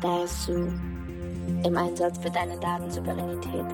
Dasu im Einsatz für deine Datensouveränität.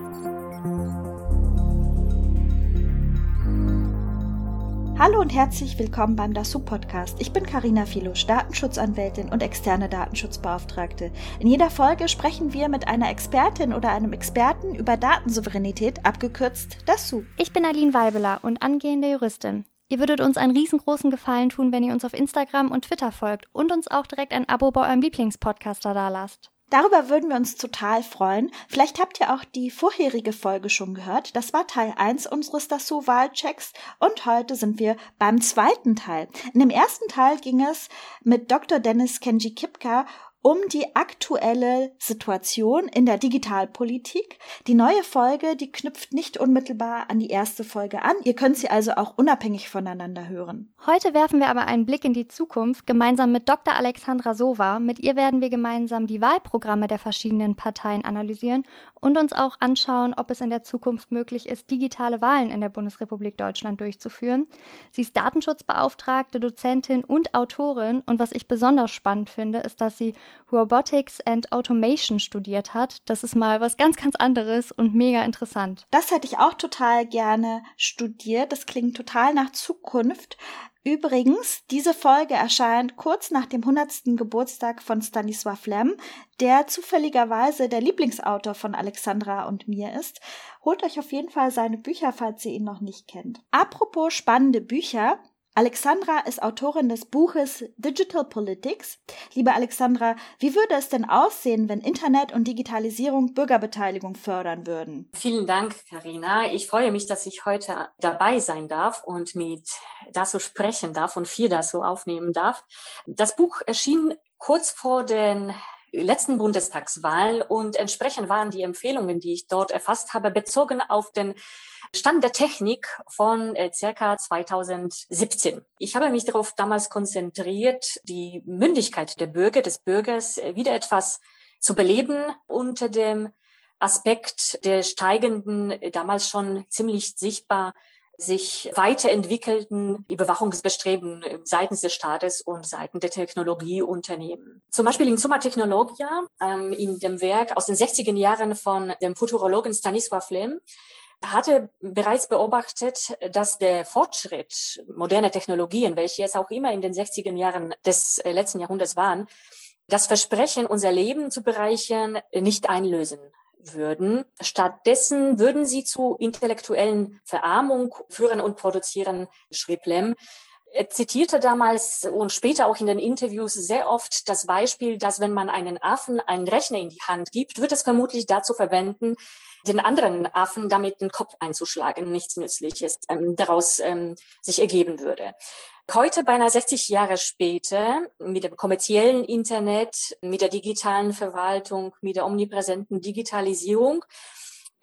Hallo und herzlich willkommen beim DASU Podcast. Ich bin Karina Filusch, Datenschutzanwältin und externe Datenschutzbeauftragte. In jeder Folge sprechen wir mit einer Expertin oder einem Experten über Datensouveränität, abgekürzt DASU. Ich bin Aline Weibeler und angehende Juristin. Ihr würdet uns einen riesengroßen Gefallen tun, wenn ihr uns auf Instagram und Twitter folgt und uns auch direkt ein Abo bei eurem Lieblingspodcaster dalasst. Darüber würden wir uns total freuen. Vielleicht habt ihr auch die vorherige Folge schon gehört. Das war Teil 1 unseres Dassault-Wahlchecks und heute sind wir beim zweiten Teil. In dem ersten Teil ging es mit Dr. Dennis Kenji Kipka um die aktuelle Situation in der Digitalpolitik. Die neue Folge, die knüpft nicht unmittelbar an die erste Folge an. Ihr könnt sie also auch unabhängig voneinander hören. Heute werfen wir aber einen Blick in die Zukunft gemeinsam mit Dr. Alexandra Sova. Mit ihr werden wir gemeinsam die Wahlprogramme der verschiedenen Parteien analysieren und uns auch anschauen, ob es in der Zukunft möglich ist, digitale Wahlen in der Bundesrepublik Deutschland durchzuführen. Sie ist Datenschutzbeauftragte, Dozentin und Autorin und was ich besonders spannend finde, ist, dass sie Robotics and Automation studiert hat. Das ist mal was ganz, ganz anderes und mega interessant. Das hätte ich auch total gerne studiert. Das klingt total nach Zukunft. Übrigens, diese Folge erscheint kurz nach dem 100. Geburtstag von Stanisław Lem, der zufälligerweise der Lieblingsautor von Alexandra und mir ist. Holt euch auf jeden Fall seine Bücher, falls ihr ihn noch nicht kennt. Apropos spannende Bücher, Alexandra ist Autorin des Buches Digital Politics. Liebe Alexandra, wie würde es denn aussehen, wenn Internet und Digitalisierung Bürgerbeteiligung fördern würden? Vielen Dank, Karina. Ich freue mich, dass ich heute dabei sein darf und mit Dasso sprechen darf und viel Dasso aufnehmen darf. Das Buch erschien kurz vor den letzten Bundestagswahl und entsprechend waren die Empfehlungen, die ich dort erfasst habe, bezogen auf den Stand der Technik von äh, circa 2017. Ich habe mich darauf damals konzentriert, die Mündigkeit der Bürger, des Bürgers äh, wieder etwas zu beleben unter dem Aspekt der steigenden, äh, damals schon ziemlich sichtbar sich weiterentwickelten Überwachungsbestreben seitens des Staates und seitens der Technologieunternehmen. Zum Beispiel in Summa Technologia, ähm, in dem Werk aus den 60er Jahren von dem Futurologen Stanisław Lem, hatte bereits beobachtet, dass der Fortschritt moderner Technologien, welche es auch immer in den 60er Jahren des äh, letzten Jahrhunderts waren, das Versprechen, unser Leben zu bereichern, nicht einlösen würden. Stattdessen würden sie zu intellektuellen Verarmung führen und produzieren, schrieb Lem. Er zitierte damals und später auch in den Interviews sehr oft das Beispiel, dass wenn man einen Affen einen Rechner in die Hand gibt, wird es vermutlich dazu verwenden, den anderen Affen damit den Kopf einzuschlagen, nichts Nützliches ähm, daraus ähm, sich ergeben würde. Heute, beinahe 60 Jahre später, mit dem kommerziellen Internet, mit der digitalen Verwaltung, mit der omnipräsenten Digitalisierung,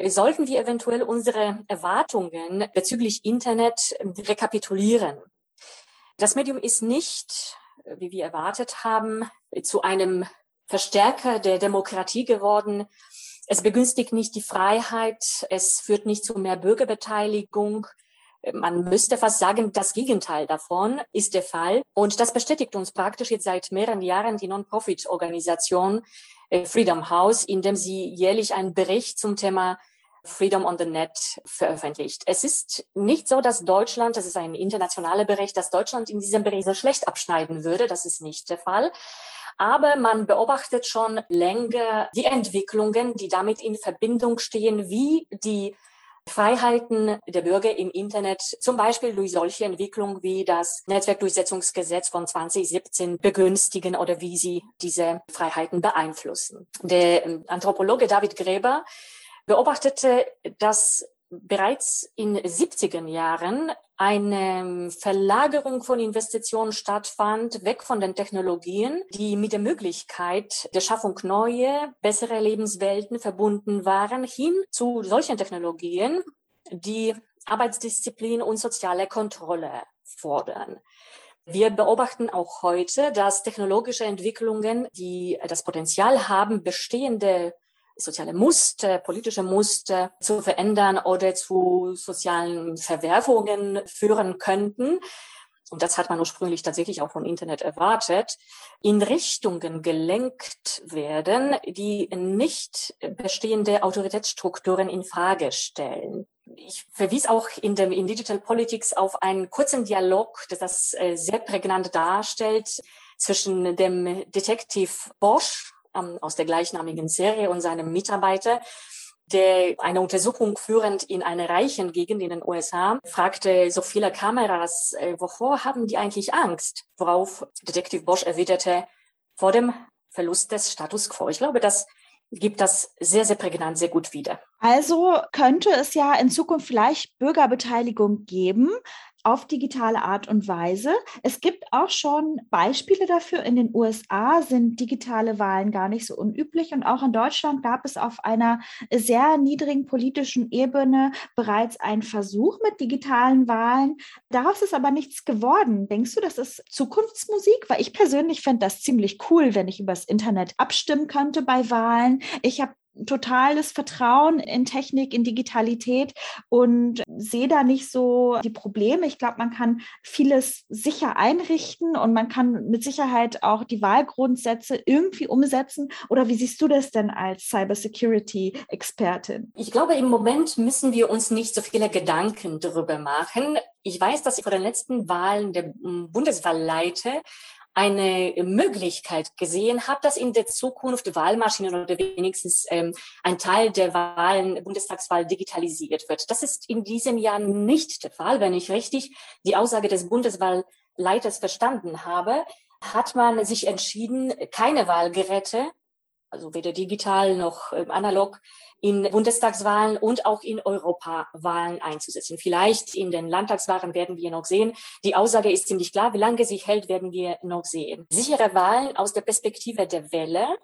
sollten wir eventuell unsere Erwartungen bezüglich Internet rekapitulieren. Das Medium ist nicht, wie wir erwartet haben, zu einem Verstärker der Demokratie geworden, es begünstigt nicht die Freiheit, es führt nicht zu mehr Bürgerbeteiligung. Man müsste fast sagen, das Gegenteil davon ist der Fall. Und das bestätigt uns praktisch jetzt seit mehreren Jahren die Non-Profit-Organisation äh, Freedom House, in dem sie jährlich einen Bericht zum Thema Freedom on the Net veröffentlicht. Es ist nicht so, dass Deutschland, das ist ein internationaler Bericht, dass Deutschland in diesem Bericht so schlecht abschneiden würde. Das ist nicht der Fall. Aber man beobachtet schon länger die Entwicklungen, die damit in Verbindung stehen, wie die Freiheiten der Bürger im Internet, zum Beispiel durch solche Entwicklungen wie das Netzwerkdurchsetzungsgesetz von 2017 begünstigen oder wie sie diese Freiheiten beeinflussen. Der ähm, Anthropologe David Gräber beobachtete, dass bereits in 70er Jahren eine Verlagerung von Investitionen stattfand, weg von den Technologien, die mit der Möglichkeit der Schaffung neuer, bessere Lebenswelten verbunden waren, hin zu solchen Technologien, die Arbeitsdisziplin und soziale Kontrolle fordern. Wir beobachten auch heute, dass technologische Entwicklungen, die das Potenzial haben, bestehende soziale Muster, politische Muster zu verändern oder zu sozialen Verwerfungen führen könnten. und das hat man ursprünglich tatsächlich auch vom Internet erwartet, in Richtungen gelenkt werden, die nicht bestehende Autoritätsstrukturen in Frage stellen. Ich verwies auch in dem in Digital Politics auf einen kurzen Dialog, das das äh, sehr prägnant darstellt, zwischen dem Detektiv Bosch ähm, aus der gleichnamigen Serie und seinem Mitarbeiter, der eine Untersuchung führend in einer reichen Gegend in den USA fragte so viele Kameras, äh, wovor haben die eigentlich Angst? Worauf Detektiv Bosch erwiderte, vor dem Verlust des Status quo. Ich glaube, das gibt das sehr, sehr prägnant, sehr gut wieder. Also könnte es ja in Zukunft vielleicht Bürgerbeteiligung geben, auf digitale Art und Weise. Es gibt auch schon Beispiele dafür. In den USA sind digitale Wahlen gar nicht so unüblich und auch in Deutschland gab es auf einer sehr niedrigen politischen Ebene bereits einen Versuch mit digitalen Wahlen. Daraus ist aber nichts geworden. Denkst du, das ist Zukunftsmusik? Weil ich persönlich fände das ziemlich cool, wenn ich übers Internet abstimmen könnte bei Wahlen. Ich habe totales Vertrauen in Technik, in Digitalität und sehe da nicht so die Probleme. Ich glaube, man kann vieles sicher einrichten und man kann mit Sicherheit auch die Wahlgrundsätze irgendwie umsetzen. Oder wie siehst du das denn als Cybersecurity-Expertin? Ich glaube, im Moment müssen wir uns nicht so viele Gedanken darüber machen. Ich weiß, dass ich vor den letzten Wahlen der Bundeswahlleiter eine Möglichkeit gesehen habe, dass in der Zukunft Wahlmaschinen oder wenigstens ähm, ein Teil der Wahlen, Bundestagswahl digitalisiert wird. Das ist in diesem Jahr nicht der Fall. Wenn ich richtig die Aussage des Bundeswahlleiters verstanden habe, hat man sich entschieden, keine Wahlgeräte, also weder digital noch äh, analog, in Bundestagswahlen und auch in Europawahlen einzusetzen. Vielleicht in den Landtagswahlen werden wir noch sehen. Die Aussage ist ziemlich klar. Wie lange sie hält, werden wir noch sehen. Sichere Wahlen aus der Perspektive der Wähler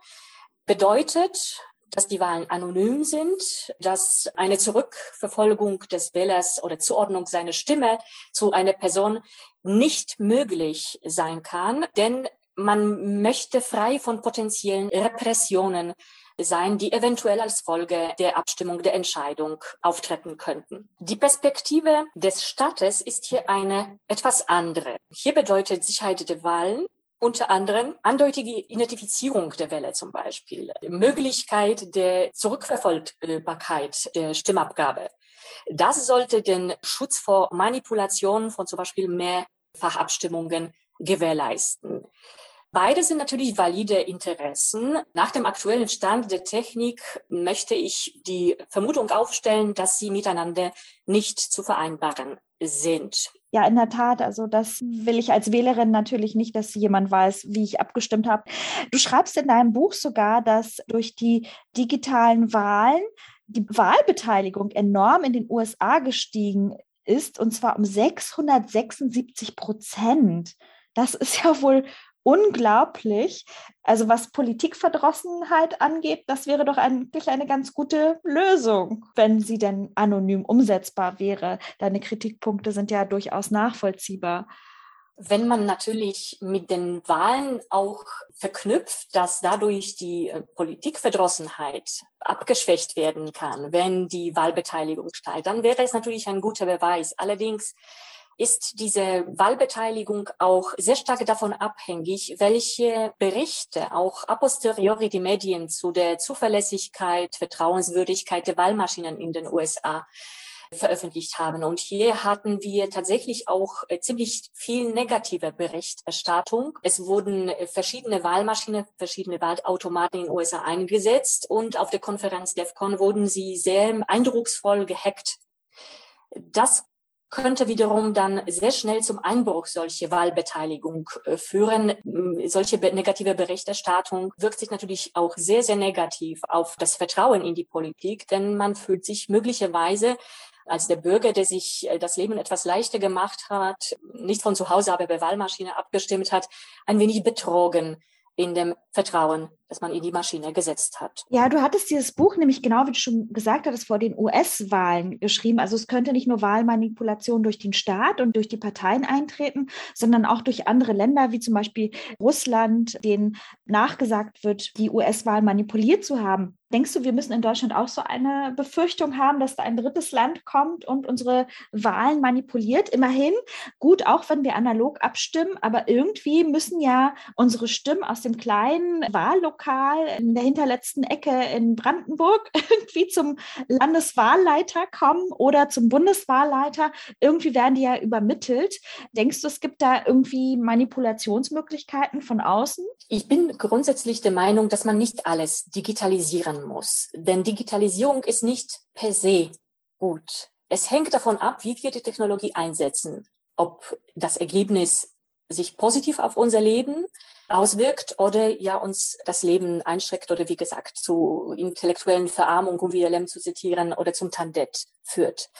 bedeutet, dass die Wahlen anonym sind, dass eine Zurückverfolgung des Wählers oder Zuordnung seiner Stimme zu einer Person nicht möglich sein kann, denn man möchte frei von potenziellen Repressionen sein, die eventuell als Folge der Abstimmung der Entscheidung auftreten könnten. Die Perspektive des Staates ist hier eine etwas andere. Hier bedeutet Sicherheit der Wahlen unter anderem eindeutige Identifizierung der Wähler zum Beispiel, Möglichkeit der Zurückverfolgbarkeit der Stimmabgabe. Das sollte den Schutz vor Manipulationen von zum Beispiel Mehrfachabstimmungen gewährleisten. Beide sind natürlich valide Interessen. Nach dem aktuellen Stand der Technik möchte ich die Vermutung aufstellen, dass sie miteinander nicht zu vereinbaren sind. Ja, in der Tat. Also das will ich als Wählerin natürlich nicht, dass jemand weiß, wie ich abgestimmt habe. Du schreibst in deinem Buch sogar, dass durch die digitalen Wahlen die Wahlbeteiligung enorm in den USA gestiegen ist, und zwar um 676 Prozent. Das ist ja wohl unglaublich. Also was Politikverdrossenheit angeht, das wäre doch eigentlich eine ganz gute Lösung, wenn sie denn anonym umsetzbar wäre. Deine Kritikpunkte sind ja durchaus nachvollziehbar. Wenn man natürlich mit den Wahlen auch verknüpft, dass dadurch die äh, Politikverdrossenheit abgeschwächt werden kann, wenn die Wahlbeteiligung steigt, dann wäre es natürlich ein guter Beweis. Allerdings ist diese Wahlbeteiligung auch sehr stark davon abhängig, welche Berichte auch a posteriori die Medien zu der Zuverlässigkeit, Vertrauenswürdigkeit der Wahlmaschinen in den USA veröffentlicht haben. Und hier hatten wir tatsächlich auch äh, ziemlich viel negative Berichterstattung. Es wurden äh, verschiedene Wahlmaschinen, verschiedene Wahlautomaten in den USA eingesetzt und auf der Konferenz DEFCON wurden sie sehr eindrucksvoll gehackt. Das könnte wiederum dann sehr schnell zum Einbruch solche Wahlbeteiligung äh, führen. Solche negative Berichterstattung wirkt sich natürlich auch sehr, sehr negativ auf das Vertrauen in die Politik, denn man fühlt sich möglicherweise als der Bürger, der sich äh, das Leben etwas leichter gemacht hat, nicht von zu Hause, aber bei Wahlmaschine abgestimmt hat, ein wenig betrogen in dem Vertrauen das man in die Maschine gesetzt hat. Ja, du hattest dieses Buch nämlich genau, wie du schon gesagt hattest, vor den US-Wahlen geschrieben. Also es könnte nicht nur Wahlmanipulation durch den Staat und durch die Parteien eintreten, sondern auch durch andere Länder, wie zum Beispiel Russland, denen nachgesagt wird, die US-Wahlen manipuliert zu haben. Denkst du, wir müssen in Deutschland auch so eine Befürchtung haben, dass da ein drittes Land kommt und unsere Wahlen manipuliert? Immerhin, gut, auch wenn wir analog abstimmen, aber irgendwie müssen ja unsere Stimmen aus dem kleinen Wahllokal in der hinterletzten Ecke in Brandenburg irgendwie zum Landeswahlleiter kommen oder zum Bundeswahlleiter. Irgendwie werden die ja übermittelt. Denkst du, es gibt da irgendwie Manipulationsmöglichkeiten von außen? Ich bin grundsätzlich der Meinung, dass man nicht alles digitalisieren muss. Denn Digitalisierung ist nicht per se gut. Es hängt davon ab, wie wir die Technologie einsetzen. Ob das Ergebnis sich positiv auf unser Leben auswirkt oder ja uns das Leben einschränkt oder wie gesagt zu intellektuellen Verarmung, um wieder Lem zu zitieren, oder zum Tandet führt.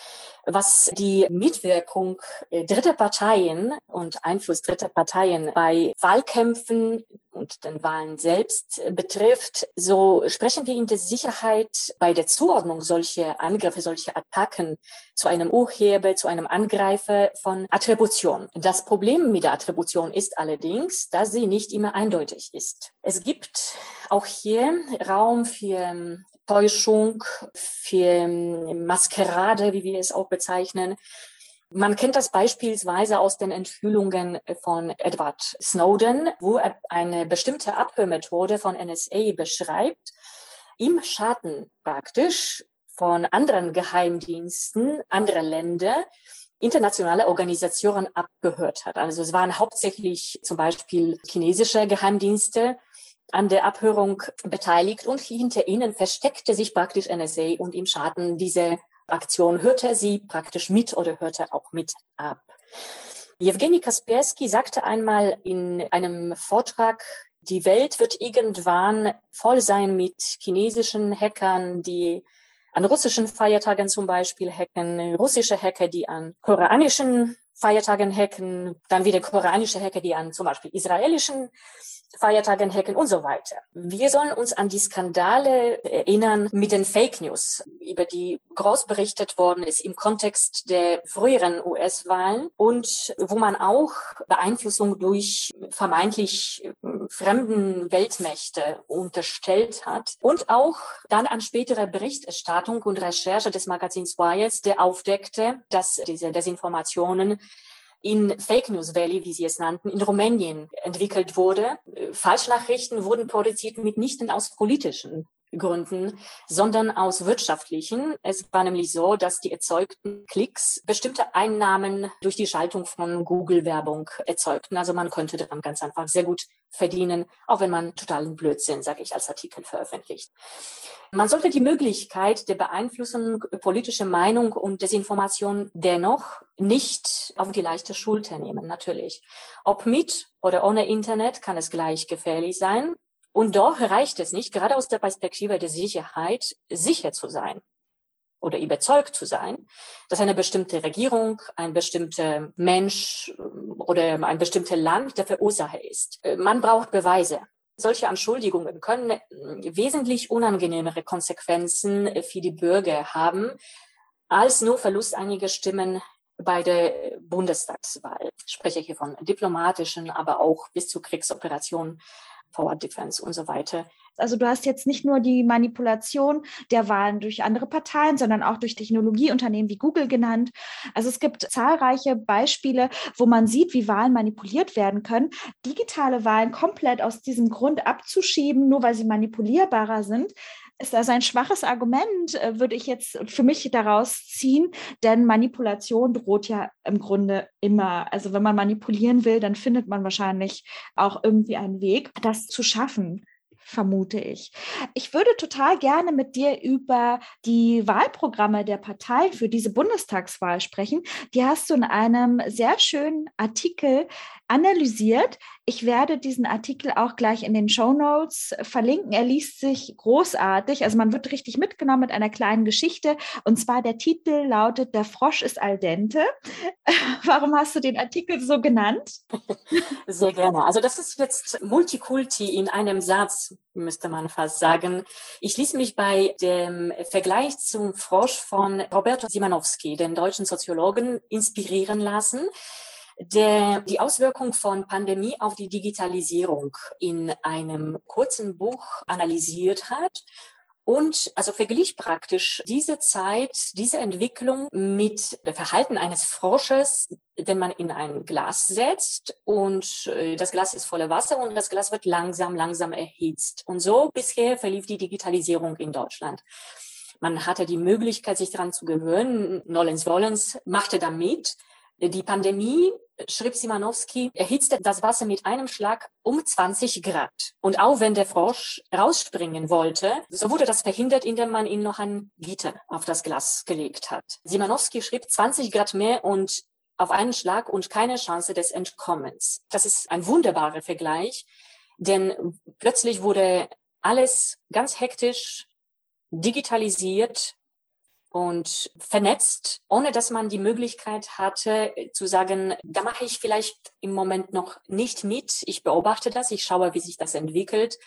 Was die Mitwirkung äh, dritter Parteien und Einfluss dritter Parteien bei Wahlkämpfen und den Wahlen selbst betrifft, so sprechen wir in der Sicherheit bei der Zuordnung solcher Angriffe, solcher Attacken zu einem Urheber, zu einem Angreifer von Attribution. Das Problem mit der Attribution ist allerdings, dass sie nicht immer eindeutig ist. Es gibt auch hier Raum für Täuschung, für Maskerade, wie wir es auch bezeichnen. Man kennt das beispielsweise aus den Enthüllungen von Edward Snowden, wo er eine bestimmte Abhörmethode von NSA beschreibt, im Schatten praktisch von anderen Geheimdiensten anderer Länder internationale Organisationen abgehört hat. Also es waren hauptsächlich zum Beispiel chinesische Geheimdienste an der Abhörung beteiligt und hinter ihnen versteckte sich praktisch NSA und im Schatten diese Aktion hörte sie praktisch mit oder hörte auch mit ab. Jewgeni Kaspersky sagte einmal in einem Vortrag, die Welt wird irgendwann voll sein mit chinesischen Hackern, die an russischen Feiertagen zum Beispiel hacken, russische Hacker, die an koreanischen Feiertagen hacken, dann wieder koreanische Hacker, die an zum Beispiel israelischen Feiertagen hacken und so weiter. Wir sollen uns an die Skandale erinnern mit den Fake News, über die groß berichtet worden ist im Kontext der früheren US-Wahlen und wo man auch Beeinflussung durch vermeintlich äh, fremden Weltmächte unterstellt hat und auch dann an spätere Berichterstattung und Recherche des Magazins Wired, der aufdeckte, dass diese Desinformationen in Fake News Valley, wie sie es nannten, in Rumänien entwickelt wurde. Falschnachrichten wurden produziert mitnichten aus politischen Gründen, sondern aus wirtschaftlichen. Es war nämlich so, dass die erzeugten Klicks bestimmte Einnahmen durch die Schaltung von Google-Werbung erzeugten. Also man konnte daran ganz einfach sehr gut verdienen, auch wenn man totalen Blödsinn, sage ich, als Artikel veröffentlicht. Man sollte die Möglichkeit der Beeinflussung politischer Meinung und Desinformation dennoch nicht auf die leichte Schulter nehmen, natürlich. Ob mit oder ohne Internet kann es gleich gefährlich sein. Und doch reicht es nicht, gerade aus der Perspektive der Sicherheit, sicher zu sein oder überzeugt zu sein, dass eine bestimmte Regierung, ein bestimmter Mensch oder ein bestimmtes Land der Verursacher ist. Man braucht Beweise. Solche Anschuldigungen können äh, wesentlich unangenehmere Konsequenzen äh, für die Bürger haben, als nur Verlust einiger Stimmen bei der Bundestagswahl. Ich spreche hier von diplomatischen, aber auch bis zu Kriegsoperationen, Forward Defense und so weiter. Also du hast jetzt nicht nur die Manipulation der Wahlen durch andere Parteien, sondern auch durch Technologieunternehmen wie Google genannt. Also es gibt zahlreiche Beispiele, wo man sieht, wie Wahlen manipuliert werden können. Digitale Wahlen komplett aus diesem Grund abzuschieben, nur weil sie manipulierbarer sind, ist also ein schwaches Argument, äh, würde ich jetzt für mich daraus ziehen, denn Manipulation droht ja im Grunde immer. Also wenn man manipulieren will, dann findet man wahrscheinlich auch irgendwie einen Weg, das zu schaffen vermute ich. Ich würde total gerne mit dir über die Wahlprogramme der Parteien für diese Bundestagswahl sprechen. Die hast du in einem sehr schönen Artikel analysiert. Ich werde diesen Artikel auch gleich in den Show Notes verlinken. Er liest sich großartig. Also man wird richtig mitgenommen mit einer kleinen Geschichte. Und zwar der Titel lautet Der Frosch ist al dente. Warum hast du den Artikel so genannt? Sehr gerne. Also das ist jetzt Multikulti in einem Satz, müsste man fast sagen. Ich schließe mich bei dem Vergleich zum Frosch von Roberto Simanowski, dem deutschen Soziologen, inspirieren lassen der die Auswirkung von Pandemie auf die Digitalisierung in einem kurzen Buch analysiert hat und also verglich praktisch diese Zeit, diese Entwicklung mit dem Verhalten eines Frosches, den man in ein Glas setzt und äh, das Glas ist voller Wasser und das Glas wird langsam, langsam erhitzt. Und so bisher verlief die Digitalisierung in Deutschland. Man hatte die Möglichkeit, sich daran zu gewöhnen. Nolens Wollens machte da mit. Die Pandemie schrieb Simanowski, erhitzte das Wasser mit einem Schlag um 20 Grad. Und auch wenn der Frosch rausspringen wollte, so wurde das verhindert, indem man ihm noch ein Gitter auf das Glas gelegt hat. Simanowski schrieb 20 Grad mehr und auf einen Schlag und keine Chance des Entkommens. Das ist ein wunderbarer Vergleich, denn plötzlich wurde alles ganz hektisch digitalisiert, und vernetzt, ohne dass man die Möglichkeit hatte zu sagen, da mache ich vielleicht im Moment noch nicht mit. Ich beobachte das, ich schaue, wie sich das entwickelt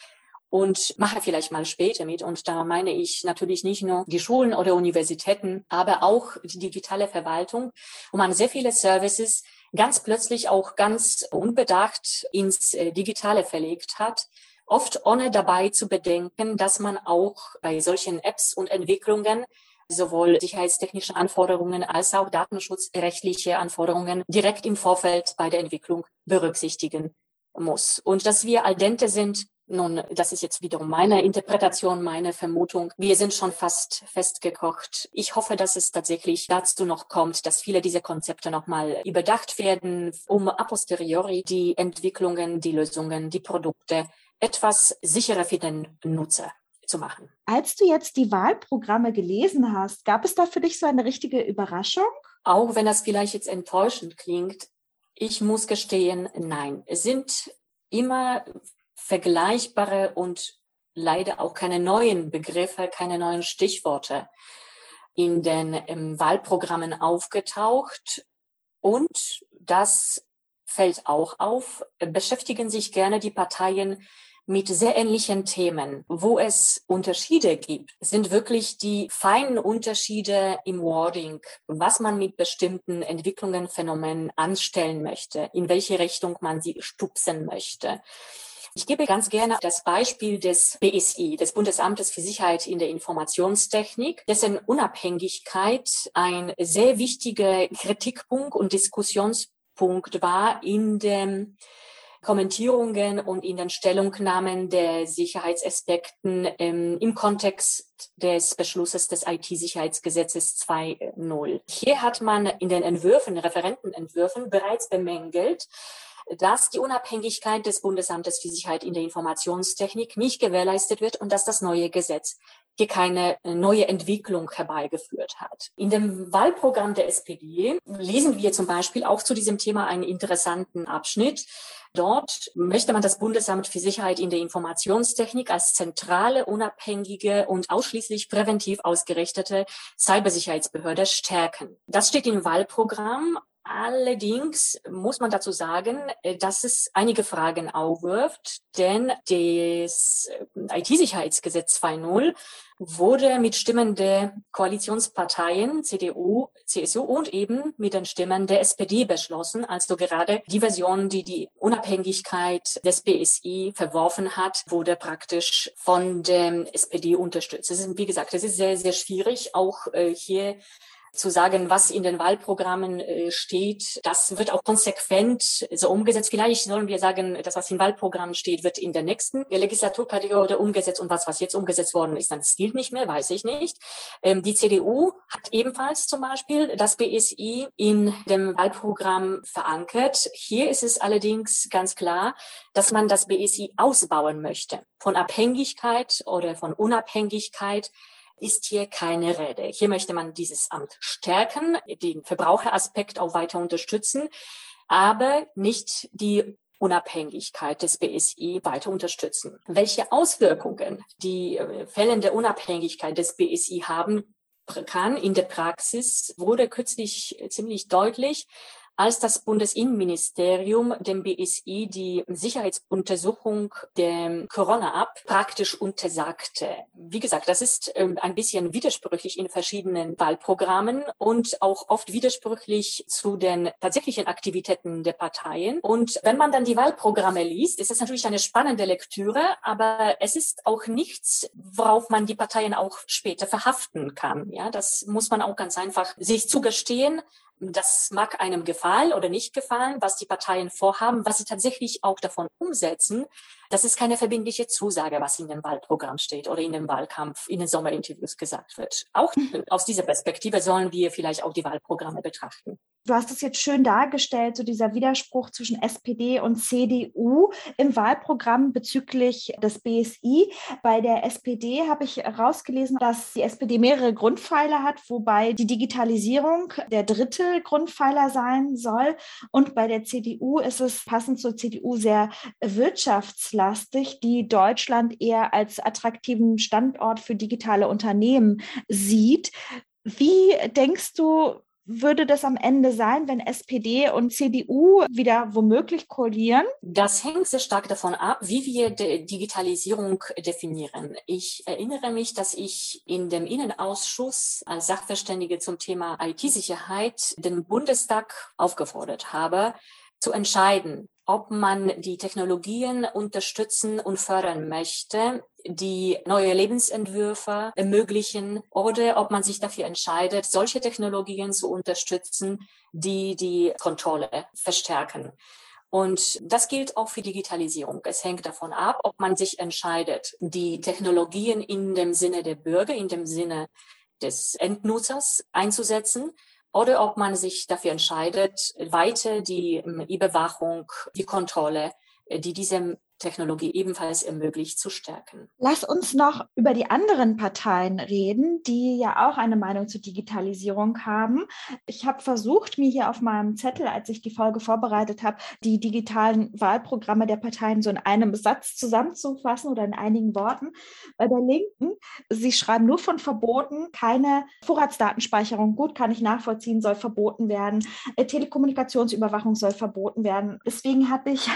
und mache vielleicht mal später mit. Und da meine ich natürlich nicht nur die Schulen oder Universitäten, aber auch die digitale Verwaltung, wo man sehr viele Services ganz plötzlich auch ganz unbedacht ins äh, Digitale verlegt hat oft ohne dabei zu bedenken, dass man auch bei solchen Apps und Entwicklungen sowohl sicherheitstechnische Anforderungen als auch datenschutzrechtliche Anforderungen direkt im Vorfeld bei der Entwicklung berücksichtigen muss. Und dass wir al dente sind, nun, das ist jetzt wiederum meine Interpretation, meine Vermutung. Wir sind schon fast festgekocht. Ich hoffe, dass es tatsächlich dazu noch kommt, dass viele dieser Konzepte nochmal überdacht werden, um a posteriori die Entwicklungen, die Lösungen, die Produkte etwas sicherer für den Nutzer zu machen. Als du jetzt die Wahlprogramme gelesen hast, gab es da für dich so eine richtige Überraschung? Auch wenn das vielleicht jetzt enttäuschend klingt, ich muss gestehen, nein. Es sind immer vergleichbare und leider auch keine neuen Begriffe, keine neuen Stichworte in den ähm, Wahlprogrammen aufgetaucht. Und das fällt auch auf, beschäftigen sich gerne die Parteien mit sehr ähnlichen Themen. Wo es Unterschiede gibt, sind wirklich die feinen Unterschiede im Wording, was man mit bestimmten Entwicklungen, Phänomenen anstellen möchte, in welche Richtung man sie stupsen möchte. Ich gebe ganz gerne das Beispiel des BSI, des Bundesamtes für Sicherheit in der Informationstechnik, dessen Unabhängigkeit ein sehr wichtiger Kritikpunkt und Diskussionspunkt war in dem Kommentierungen und in den Stellungnahmen der Sicherheitsaspekten ähm, im Kontext des Beschlusses des IT-Sicherheitsgesetzes 2.0. Hier hat man in den Entwürfen, Referentenentwürfen bereits bemängelt, dass die Unabhängigkeit des Bundesamtes für Sicherheit in der Informationstechnik nicht gewährleistet wird und dass das neue Gesetz hier keine neue Entwicklung herbeigeführt hat. In dem Wahlprogramm der SPD lesen wir zum Beispiel auch zu diesem Thema einen interessanten Abschnitt. Dort möchte man das Bundesamt für Sicherheit in der Informationstechnik als zentrale, unabhängige und ausschließlich präventiv ausgerichtete Cybersicherheitsbehörde stärken. Das steht im Wahlprogramm Allerdings muss man dazu sagen, äh, dass es einige Fragen aufwirft, denn das äh, IT-Sicherheitsgesetz 2.0 wurde mit Stimmen der Koalitionsparteien CDU, CSU und eben mit den Stimmen der SPD beschlossen. Also gerade die Version, die die Unabhängigkeit des BSI verworfen hat, wurde praktisch von der SPD unterstützt. Das ist, wie gesagt, das ist sehr, sehr schwierig, auch äh, hier zu sagen, was in den Wahlprogrammen äh, steht, das wird auch konsequent so umgesetzt. Vielleicht sollen wir sagen, das, was im Wahlprogramm steht, wird in der nächsten Legislaturperiode umgesetzt und was, was jetzt umgesetzt worden ist, dann gilt nicht mehr, weiß ich nicht. Ähm, die CDU hat ebenfalls zum Beispiel das BSI in dem Wahlprogramm verankert. Hier ist es allerdings ganz klar, dass man das BSI ausbauen möchte. Von Abhängigkeit oder von Unabhängigkeit ist hier keine Rede. Hier möchte man dieses Amt stärken, den Verbraucheraspekt auch weiter unterstützen, aber nicht die Unabhängigkeit des BSI weiter unterstützen. Welche Auswirkungen die äh, Fälle der Unabhängigkeit des BSI haben kann in der Praxis, wurde kürzlich ziemlich deutlich, als das Bundesinnenministerium dem BSI die Sicherheitsuntersuchung der Corona-App praktisch untersagte. Wie gesagt, das ist ähm, ein bisschen widersprüchlich in verschiedenen Wahlprogrammen und auch oft widersprüchlich zu den tatsächlichen Aktivitäten der Parteien. Und wenn man dann die Wahlprogramme liest, ist das natürlich eine spannende Lektüre, aber es ist auch nichts, worauf man die Parteien auch später verhaften kann. Ja, das muss man auch ganz einfach sich zugestehen das mag einem gefallen oder nicht gefallen, was die Parteien vorhaben, was sie tatsächlich auch davon umsetzen. Das ist keine verbindliche Zusage, was in dem Wahlprogramm steht oder in dem Wahlkampf, in den Sommerinterviews gesagt wird. Auch aus dieser Perspektive sollen wir vielleicht auch die Wahlprogramme betrachten. Du hast es jetzt schön dargestellt, so dieser Widerspruch zwischen SPD und CDU im Wahlprogramm bezüglich des BSI. Bei der SPD habe ich herausgelesen, dass die SPD mehrere Grundpfeiler hat, wobei die Digitalisierung der dritte Grundpfeiler sein soll. Und bei der CDU ist es passend zur CDU sehr wirtschaftslastig, die Deutschland eher als attraktiven Standort für digitale Unternehmen sieht. Wie denkst du, würde das am Ende sein, wenn SPD und CDU wieder womöglich koalieren? Das hängt sehr stark davon ab, wie wir Digitalisierung definieren. Ich erinnere mich, dass ich in dem Innenausschuss als Sachverständige zum Thema IT-Sicherheit den Bundestag aufgefordert habe, zu entscheiden, ob man die Technologien unterstützen und fördern möchte, die neue Lebensentwürfe ermöglichen oder ob man sich dafür entscheidet, solche Technologien zu unterstützen, die die Kontrolle verstärken. Und das gilt auch für Digitalisierung. Es hängt davon ab, ob man sich entscheidet, die Technologien in dem Sinne der Bürger, in dem Sinne des Endnutzers einzusetzen oder ob man sich dafür entscheidet, weiter die ähm, Überwachung, die Kontrolle, äh, die diesem Technologie ebenfalls ermöglicht, zu stärken. Lass uns noch über die anderen Parteien reden, die ja auch eine Meinung zur Digitalisierung haben. Ich habe versucht, mir hier auf meinem Zettel, als ich die Folge vorbereitet habe, die digitalen Wahlprogramme der Parteien so in einem Satz zusammenzufassen oder in einigen Worten. Bei der Linken, sie schreiben nur von Verboten, keine Vorratsdatenspeicherung, gut, kann ich nachvollziehen, soll verboten werden. Äh, Telekommunikationsüberwachung soll verboten werden. Deswegen habe ich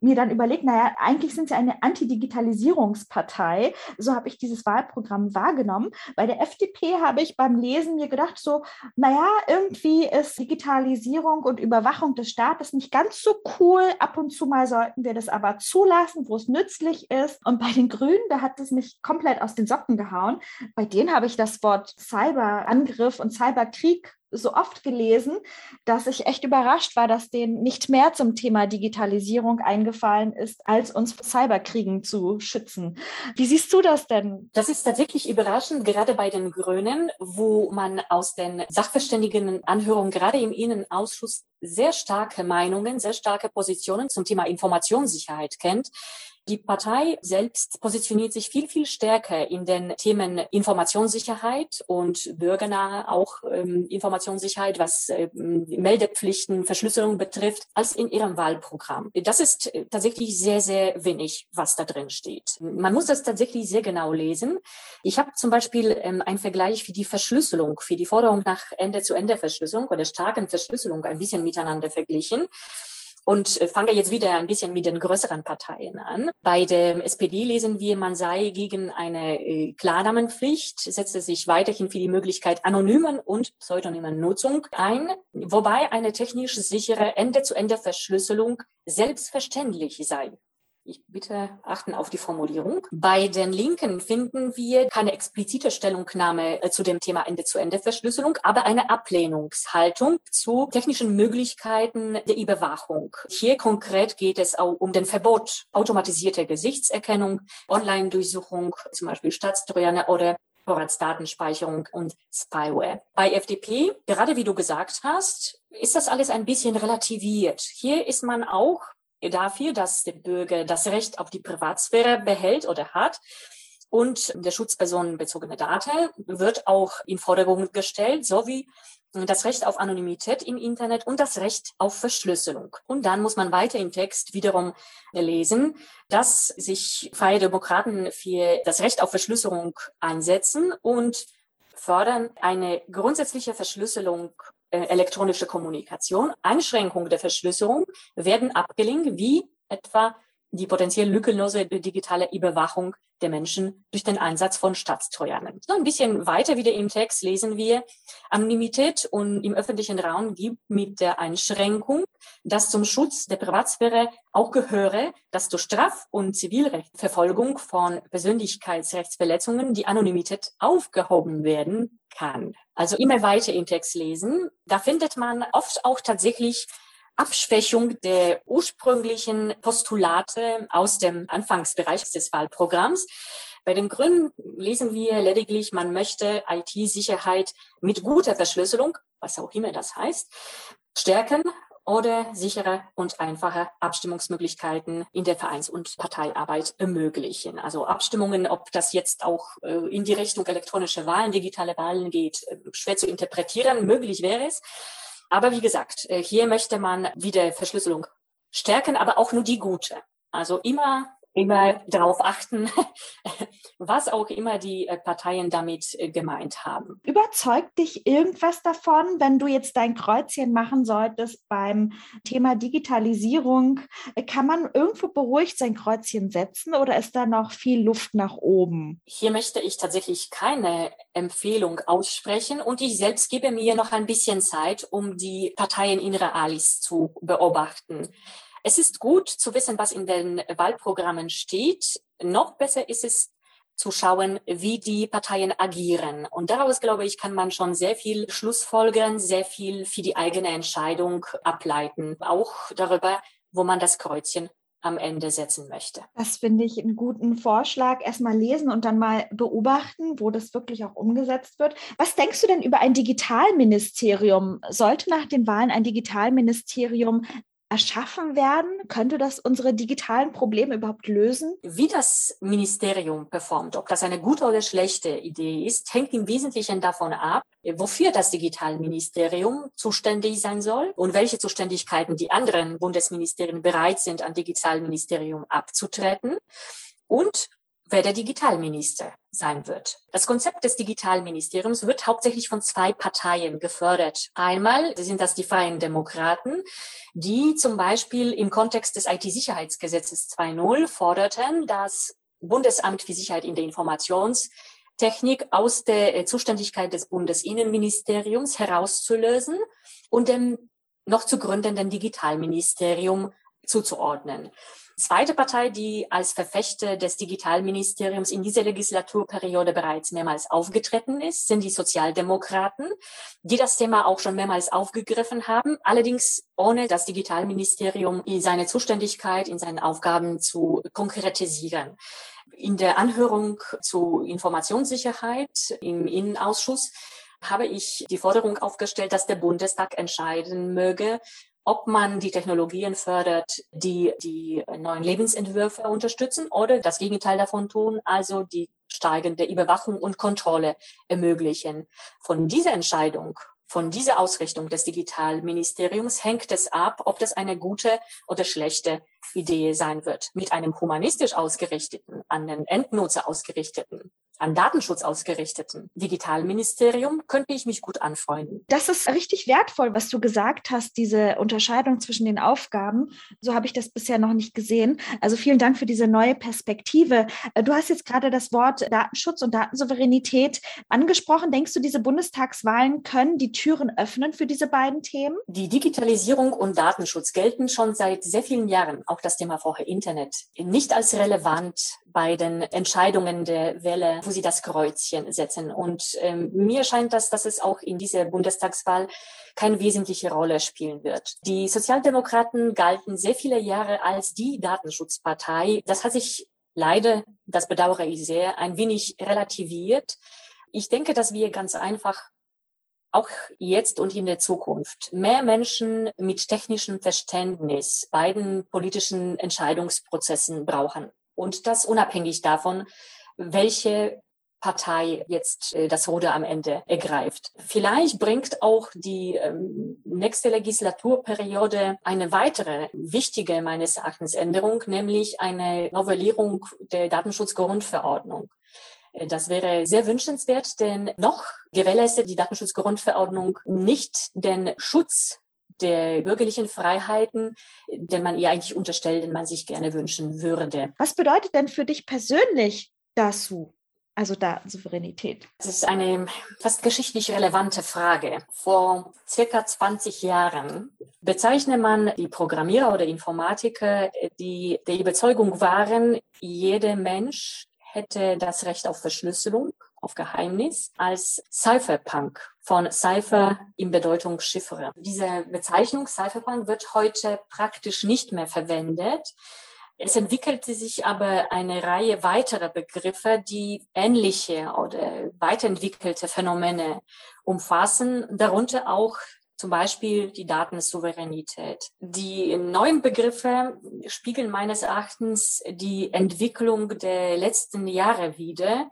mir dann überlegt, naja, eigentlich sind sie eine Antidigitalisierungspartei. So habe ich dieses Wahlprogramm wahrgenommen. Bei der FDP habe ich beim Lesen mir gedacht, so, naja, irgendwie ist Digitalisierung und Überwachung des Staates nicht ganz so cool. Ab und zu mal sollten wir das aber zulassen, wo es nützlich ist. Und bei den Grünen, da hat es mich komplett aus den Socken gehauen. Bei denen habe ich das Wort Cyberangriff und Cyberkrieg so oft gelesen, dass ich echt überrascht war, dass denen nicht mehr zum Thema Digitalisierung eingefallen ist, als uns vor Cyberkriegen zu schützen. Wie siehst du das denn? Das ist tatsächlich überraschend, gerade bei den Grünen, wo man aus den Sachverständigen Anhörungen gerade im Innenausschuss sehr starke Meinungen, sehr starke Positionen zum Thema Informationssicherheit kennt. Die Partei selbst positioniert sich viel, viel stärker in den Themen Informationssicherheit und bürgernahe auch ähm, Informationssicherheit, was äh, Meldepflichten, Verschlüsselung betrifft, als in ihrem Wahlprogramm. Das ist äh, tatsächlich sehr, sehr wenig, was da drin steht. Man muss das tatsächlich sehr genau lesen. Ich habe zum Beispiel ähm, einen Vergleich für die Verschlüsselung, für die Forderung nach Ende-zu-Ende-Verschlüsselung oder starken Verschlüsselung ein bisschen miteinander verglichen und äh, fange jetzt wieder ein bisschen mit den größeren Parteien an. Bei der SPD lesen wir, man sei gegen eine äh, Klarnamenpflicht, setzte sich weiterhin für die Möglichkeit anonymen und pseudonymen Nutzung ein, wobei eine technisch sichere Ende-zu-Ende-Verschlüsselung selbstverständlich sei. Ich bitte achten auf die Formulierung. Bei den Linken finden wir keine explizite Stellungnahme äh, zu dem Thema Ende-zu-Ende-Verschlüsselung, aber eine Ablehnungshaltung zu technischen Möglichkeiten der Überwachung. Hier konkret geht es auch um den Verbot automatisierter Gesichtserkennung, Online-Durchsuchung, zum Beispiel Staatstrojaner oder Vorratsdatenspeicherung und Spyware. Bei FDP, gerade wie du gesagt hast, ist das alles ein bisschen relativiert. Hier ist man auch dafür, dass der Bürger das Recht auf die Privatsphäre behält oder hat. Und der Schutz personenbezogener Daten wird auch in Forderung gestellt, sowie das Recht auf Anonymität im Internet und das Recht auf Verschlüsselung. Und dann muss man weiter im Text wiederum lesen, dass sich Freie Demokraten für das Recht auf Verschlüsselung einsetzen und fördern eine grundsätzliche Verschlüsselung elektronische Kommunikation. Einschränkungen der Verschlüsselung werden abgelehnt, wie etwa die potenziell lückenlose digitale Überwachung der Menschen durch den Einsatz von Staatstrojanern. So ein bisschen weiter wieder im Text lesen wir, Anonymität und im öffentlichen Raum gibt mit der Einschränkung, dass zum Schutz der Privatsphäre auch gehöre, dass durch Straf- und Zivilrechtsverfolgung von Persönlichkeitsrechtsverletzungen die Anonymität aufgehoben werden kann. Also immer weiter im Text lesen. Da findet man oft auch tatsächlich Abschwächung der ursprünglichen Postulate aus dem Anfangsbereich des Wahlprogramms. Bei den Grünen lesen wir lediglich, man möchte IT-Sicherheit mit guter Verschlüsselung, was auch immer das heißt, stärken oder sichere und einfache Abstimmungsmöglichkeiten in der Vereins- und Parteiarbeit ermöglichen. Also Abstimmungen, ob das jetzt auch äh, in die Richtung elektronische Wahlen, digitale Wahlen geht, äh, schwer zu interpretieren. Möglich wäre es. Aber wie gesagt, äh, hier möchte man wieder Verschlüsselung stärken, aber auch nur die gute. Also immer immer darauf achten, was auch immer die äh, Parteien damit äh, gemeint haben. Überzeugt dich irgendwas davon, wenn du jetzt dein Kreuzchen machen solltest beim Thema Digitalisierung? Kann man irgendwo beruhigt sein Kreuzchen setzen oder ist da noch viel Luft nach oben? Hier möchte ich tatsächlich keine Empfehlung aussprechen und ich selbst gebe mir noch ein bisschen Zeit, um die Parteien in Realis zu beobachten. Es ist gut zu wissen, was in den Wahlprogrammen steht. Noch besser ist es zu schauen, wie die Parteien agieren. Und daraus, glaube ich, kann man schon sehr viel Schlussfolgern, sehr viel für die eigene Entscheidung ableiten. Auch darüber, wo man das Kreuzchen am Ende setzen möchte. Das finde ich einen guten Vorschlag. Erstmal lesen und dann mal beobachten, wo das wirklich auch umgesetzt wird. Was denkst du denn über ein Digitalministerium? Sollte nach den Wahlen ein Digitalministerium erschaffen werden? Könnte das unsere digitalen Probleme überhaupt lösen? Wie das Ministerium performt, ob das eine gute oder schlechte Idee ist, hängt im Wesentlichen davon ab, wofür das Digitalministerium zuständig sein soll und welche Zuständigkeiten die anderen Bundesministerien bereit sind, an Digitalministerium abzutreten und wer der Digitalminister sein wird. Das Konzept des Digitalministeriums wird hauptsächlich von zwei Parteien gefördert. Einmal sind das die Freien Demokraten, die zum Beispiel im Kontext des IT-Sicherheitsgesetzes 2.0 forderten, dass Bundesamt für Sicherheit in der Informationstechnik aus der äh, Zuständigkeit des Bundesinnenministeriums herauszulösen und dem noch zu gründenden Digitalministerium zuzuordnen zweite Partei, die als Verfechter des Digitalministeriums in dieser Legislaturperiode bereits mehrmals aufgetreten ist, sind die Sozialdemokraten, die das Thema auch schon mehrmals aufgegriffen haben, allerdings ohne das Digitalministerium in seine Zuständigkeit, in seinen Aufgaben zu konkretisieren. In der Anhörung zu Informationssicherheit im Innenausschuss habe ich die Forderung aufgestellt, dass der Bundestag entscheiden möge, ob man die Technologien fördert, die die neuen Lebensentwürfe unterstützen oder das Gegenteil davon tun, also die steigende Überwachung und Kontrolle ermöglichen. Von dieser Entscheidung von dieser Ausrichtung des Digitalministeriums hängt es ab, ob das eine gute oder schlechte Idee sein wird. Mit einem humanistisch ausgerichteten, an den Endnutzer ausgerichteten an Datenschutz ausgerichteten Digitalministerium könnte ich mich gut anfreunden. Das ist richtig wertvoll, was du gesagt hast, diese Unterscheidung zwischen den Aufgaben. So habe ich das bisher noch nicht gesehen. Also vielen Dank für diese neue Perspektive. Äh, du hast jetzt gerade das Wort Datenschutz und Datensouveränität angesprochen. Denkst du, diese Bundestagswahlen können die Türen öffnen für diese beiden Themen? Die Digitalisierung und Datenschutz gelten schon seit sehr vielen Jahren, auch das Thema vorher Internet, nicht als relevant bei den Entscheidungen der Wähler, wo sie das Kreuzchen setzen. Und ähm, mir scheint das, dass es auch in dieser Bundestagswahl keine wesentliche Rolle spielen wird. Die Sozialdemokraten galten sehr viele Jahre als die Datenschutzpartei. Das hat sich leider, das bedauere ich sehr, ein wenig relativiert. Ich denke, dass wir ganz einfach auch jetzt und in der Zukunft mehr Menschen mit technischem Verständnis bei den politischen Entscheidungsprozessen brauchen. Und das unabhängig davon, welche Partei jetzt äh, das Ruder am Ende ergreift. Vielleicht bringt auch die ähm, nächste Legislaturperiode eine weitere wichtige meines Erachtens Änderung, nämlich eine Novellierung der Datenschutzgrundverordnung. Äh, das wäre sehr wünschenswert, denn noch gewährleistet die Datenschutzgrundverordnung nicht den Schutz der bürgerlichen Freiheiten, den man ihr eigentlich unterstellt, den man sich gerne wünschen würde. Was bedeutet denn für dich persönlich DASU? also Datensouveränität? Das ist eine fast geschichtlich relevante Frage. Vor circa 20 Jahren bezeichnet man die Programmierer oder Informatiker, die der Überzeugung waren, jeder Mensch hätte das Recht auf Verschlüsselung, auf Geheimnis, als Cypherpunk von Cypher in Bedeutung Chiffre. Diese Bezeichnung Cypherpunk wird heute praktisch nicht mehr verwendet. Es entwickelte sich aber eine Reihe weiterer Begriffe, die ähnliche oder weiterentwickelte Phänomene umfassen, darunter auch zum Beispiel die Datensouveränität. Die neuen Begriffe spiegeln meines Erachtens die Entwicklung der letzten Jahre wider.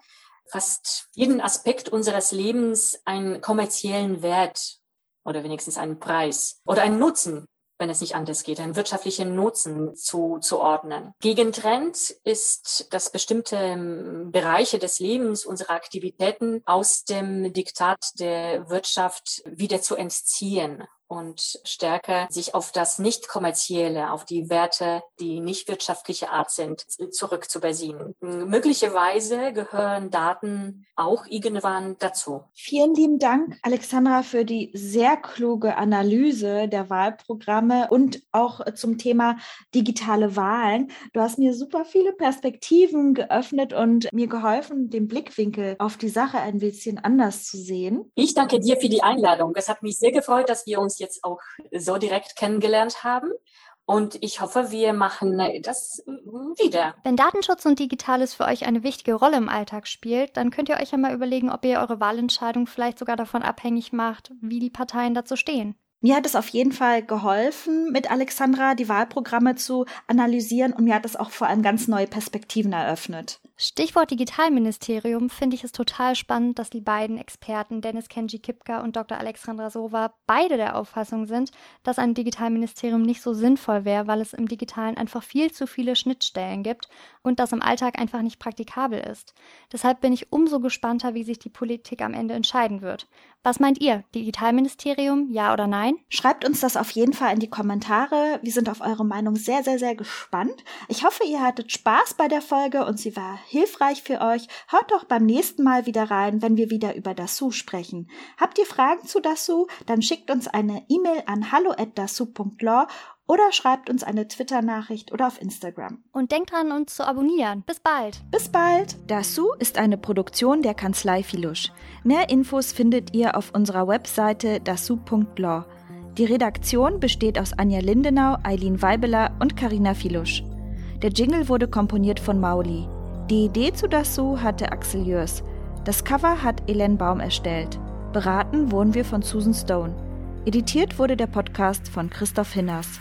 Fast jeden Aspekt unseres Lebens einen kommerziellen Wert oder wenigstens einen Preis oder einen Nutzen wenn es nicht anders geht, einen wirtschaftlichen Nutzen zuzuordnen. Gegentrend ist, dass bestimmte ähm, Bereiche des Lebens, unserer Aktivitäten aus dem Diktat der Wirtschaft wieder zu entziehen und stärker sich auf das nicht kommerzielle, auf die Werte, die nicht wirtschaftliche Art sind, zurück zu besinnen. Möglicherweise gehören Daten auch irgendwann dazu. Vielen lieben Dank, Alexandra, für die sehr kluge Analyse der Wahlprogramme und auch zum Thema digitale Wahlen. Du hast mir super viele Perspektiven geöffnet und mir geholfen, den Blickwinkel auf die Sache ein bisschen anders zu sehen. Ich danke dir für die Einladung. Es hat mich sehr gefreut, dass wir uns jetzt auch so direkt kennengelernt haben. Und ich hoffe, wir machen das wieder. Wenn Datenschutz und Digitales für euch eine wichtige Rolle im Alltag spielt, dann könnt ihr euch ja mal überlegen, ob ihr eure Wahlentscheidung vielleicht sogar davon abhängig macht, wie die Parteien dazu stehen. Mir hat es auf jeden Fall geholfen, mit Alexandra die Wahlprogramme zu analysieren und mir hat es auch vor allem ganz neue Perspektiven eröffnet. Stichwort Digitalministerium finde ich es total spannend, dass die beiden Experten Dennis Kenji Kipka und Dr. Alexandra Sova beide der Auffassung sind, dass ein Digitalministerium nicht so sinnvoll wäre, weil es im Digitalen einfach viel zu viele Schnittstellen gibt und das im Alltag einfach nicht praktikabel ist. Deshalb bin ich umso gespannter, wie sich die Politik am Ende entscheiden wird. Was meint ihr? Digitalministerium, ja oder nein? Schreibt uns das auf jeden Fall in die Kommentare. Wir sind auf eure Meinung sehr, sehr, sehr gespannt. Ich hoffe, ihr hattet Spaß bei der Folge und sie war hilfreich für euch. Hört doch beim nächsten Mal wieder rein, wenn wir wieder über Dasu sprechen. Habt ihr Fragen zu Dasu? Dann schickt uns eine E-Mail an hallo@dasu.law oder schreibt uns eine Twitter-Nachricht oder auf Instagram. Und denkt dran, uns zu abonnieren. Bis bald. Bis bald. Dasu ist eine Produktion der Kanzlei Filusch. Mehr Infos findet ihr auf unserer Webseite dasu.law. Die Redaktion besteht aus Anja Lindenau, Eileen Weibeler und Karina Filusch. Der Jingle wurde komponiert von Mauli. Die Idee zu Dasu hatte Axel Jörs. Das Cover hat Elen Baum erstellt. Beraten wurden wir von Susan Stone. Editiert wurde der Podcast von Christoph Hinners.